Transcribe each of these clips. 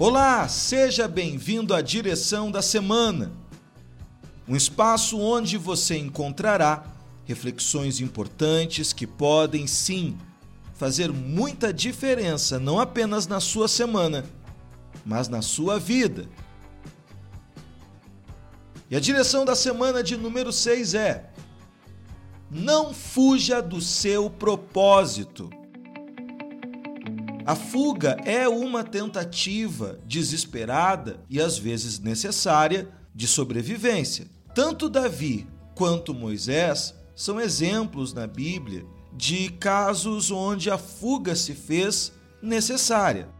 Olá, seja bem-vindo à Direção da Semana, um espaço onde você encontrará reflexões importantes que podem sim fazer muita diferença, não apenas na sua semana, mas na sua vida. E a direção da semana de número 6 é: Não fuja do seu propósito. A fuga é uma tentativa desesperada e às vezes necessária de sobrevivência. Tanto Davi quanto Moisés são exemplos na Bíblia de casos onde a fuga se fez necessária.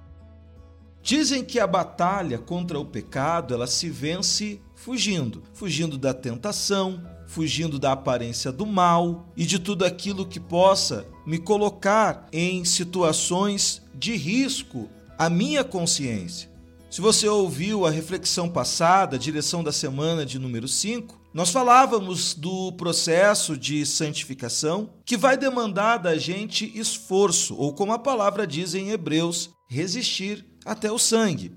Dizem que a batalha contra o pecado ela se vence fugindo, fugindo da tentação, fugindo da aparência do mal e de tudo aquilo que possa me colocar em situações de risco à minha consciência. Se você ouviu a reflexão passada, a direção da semana de número 5, nós falávamos do processo de santificação que vai demandar da gente esforço, ou como a palavra diz em Hebreus, resistir até o sangue.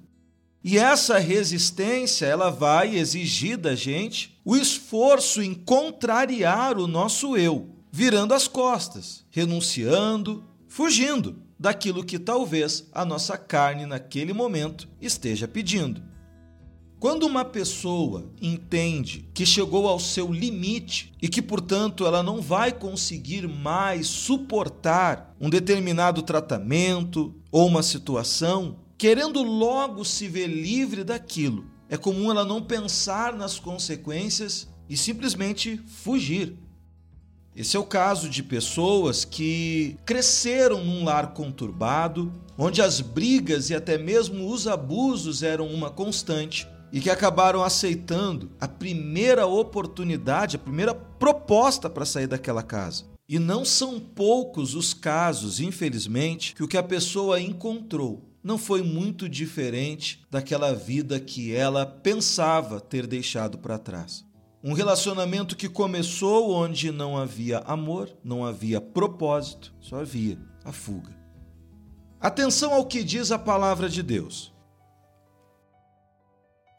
E essa resistência, ela vai exigir da gente o esforço em contrariar o nosso eu, virando as costas, renunciando, fugindo daquilo que talvez a nossa carne naquele momento esteja pedindo. Quando uma pessoa entende que chegou ao seu limite e que, portanto, ela não vai conseguir mais suportar um determinado tratamento ou uma situação, querendo logo se ver livre daquilo. É comum ela não pensar nas consequências e simplesmente fugir. Esse é o caso de pessoas que cresceram num lar conturbado, onde as brigas e até mesmo os abusos eram uma constante e que acabaram aceitando a primeira oportunidade, a primeira proposta para sair daquela casa. E não são poucos os casos, infelizmente, que o que a pessoa encontrou não foi muito diferente daquela vida que ela pensava ter deixado para trás. Um relacionamento que começou onde não havia amor, não havia propósito, só havia a fuga. Atenção ao que diz a palavra de Deus.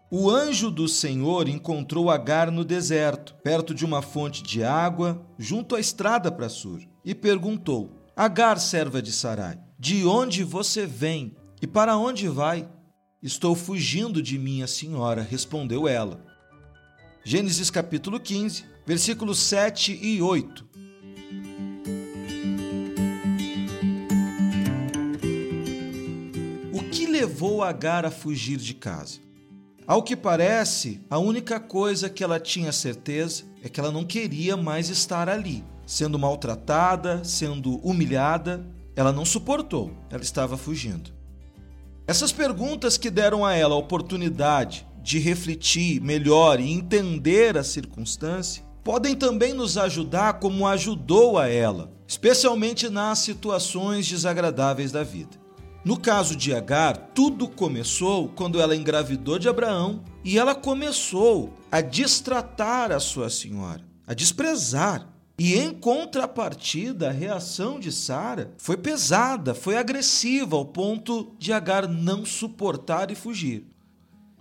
O anjo do Senhor encontrou Agar no deserto, perto de uma fonte de água, junto à estrada para Sur, e perguntou: Agar, serva de Sarai, de onde você vem e para onde vai? Estou fugindo de minha senhora, respondeu ela. Gênesis capítulo 15, versículos 7 e 8. O que levou Agar a fugir de casa? Ao que parece, a única coisa que ela tinha certeza é que ela não queria mais estar ali. Sendo maltratada, sendo humilhada, ela não suportou, ela estava fugindo. Essas perguntas que deram a ela a oportunidade de refletir melhor e entender a circunstância podem também nos ajudar como ajudou a ela, especialmente nas situações desagradáveis da vida. No caso de Agar, tudo começou quando ela engravidou de Abraão e ela começou a distratar a sua senhora, a desprezar. E em contrapartida, a reação de Sara foi pesada, foi agressiva, ao ponto de Agar não suportar e fugir.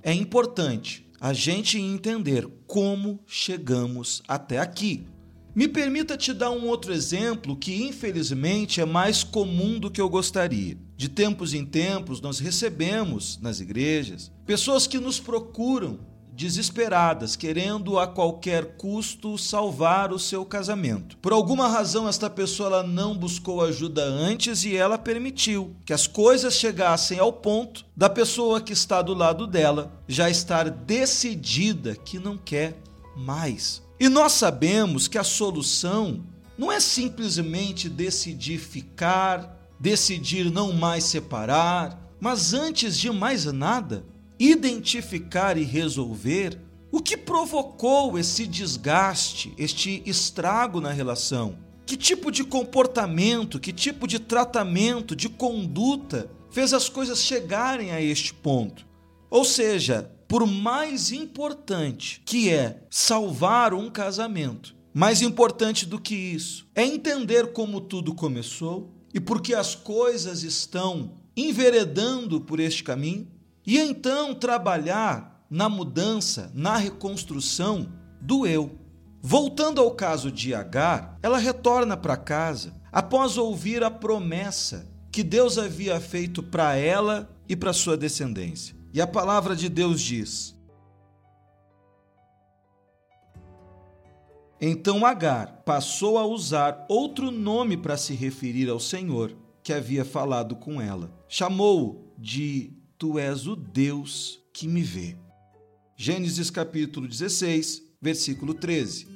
É importante a gente entender como chegamos até aqui. Me permita te dar um outro exemplo que, infelizmente, é mais comum do que eu gostaria. De tempos em tempos, nós recebemos nas igrejas pessoas que nos procuram desesperadas, querendo a qualquer custo salvar o seu casamento. Por alguma razão, esta pessoa não buscou ajuda antes e ela permitiu que as coisas chegassem ao ponto da pessoa que está do lado dela já estar decidida que não quer mais. E nós sabemos que a solução não é simplesmente decidir ficar, decidir não mais separar, mas antes de mais nada, identificar e resolver o que provocou esse desgaste, este estrago na relação. Que tipo de comportamento, que tipo de tratamento, de conduta fez as coisas chegarem a este ponto? Ou seja, por mais importante que é salvar um casamento, mais importante do que isso é entender como tudo começou e por que as coisas estão enveredando por este caminho e então trabalhar na mudança, na reconstrução do eu. Voltando ao caso de Agar, ela retorna para casa após ouvir a promessa que Deus havia feito para ela e para sua descendência. E a palavra de Deus diz: Então Agar passou a usar outro nome para se referir ao Senhor que havia falado com ela. Chamou-o de Tu és o Deus que me vê. Gênesis capítulo 16, versículo 13.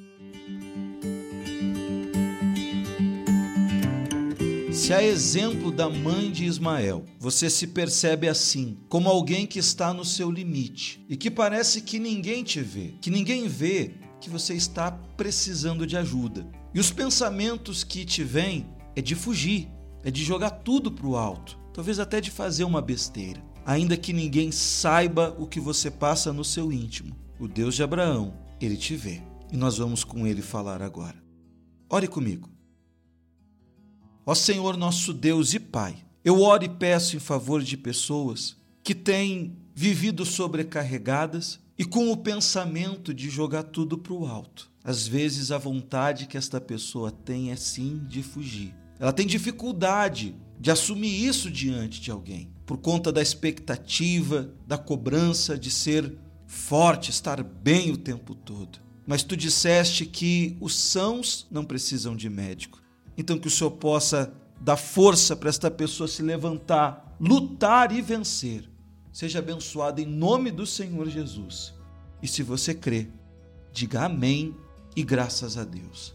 Se a exemplo da mãe de Ismael, você se percebe assim, como alguém que está no seu limite e que parece que ninguém te vê, que ninguém vê que você está precisando de ajuda. E os pensamentos que te vêm é de fugir, é de jogar tudo para o alto, talvez até de fazer uma besteira, ainda que ninguém saiba o que você passa no seu íntimo. O Deus de Abraão, ele te vê. E nós vamos com ele falar agora. Ore comigo. Ó Senhor nosso Deus e Pai, eu oro e peço em favor de pessoas que têm vivido sobrecarregadas e com o pensamento de jogar tudo para o alto. Às vezes a vontade que esta pessoa tem é sim de fugir. Ela tem dificuldade de assumir isso diante de alguém, por conta da expectativa, da cobrança de ser forte, estar bem o tempo todo. Mas tu disseste que os sãos não precisam de médico. Então que o Senhor possa dar força para esta pessoa se levantar, lutar e vencer. Seja abençoado em nome do Senhor Jesus. E se você crê, diga amém e graças a Deus.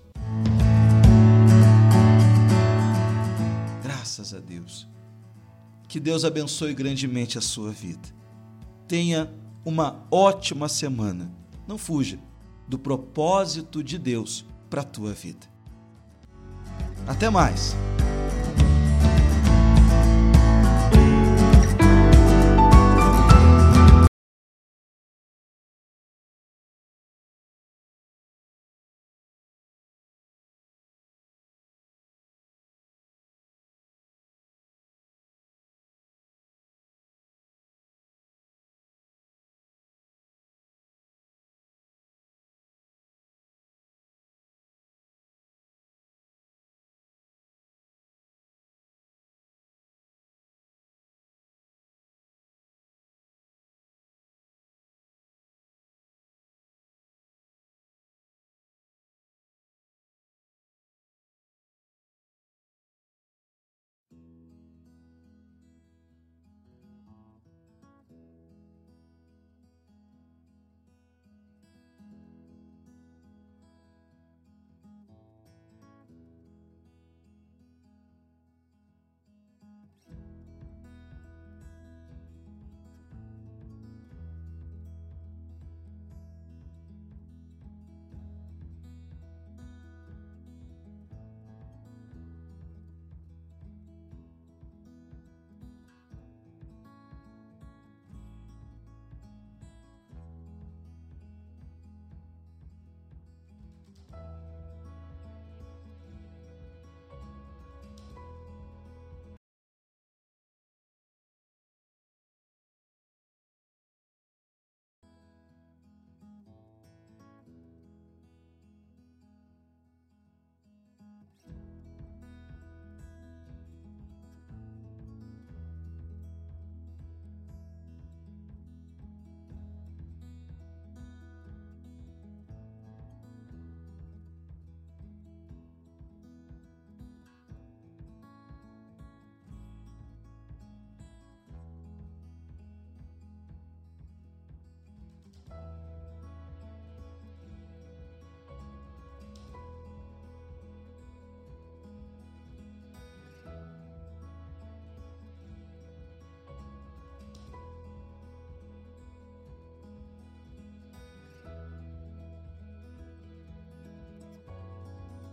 Que Deus abençoe grandemente a sua vida. Tenha uma ótima semana. Não fuja do propósito de Deus para a tua vida. Até mais!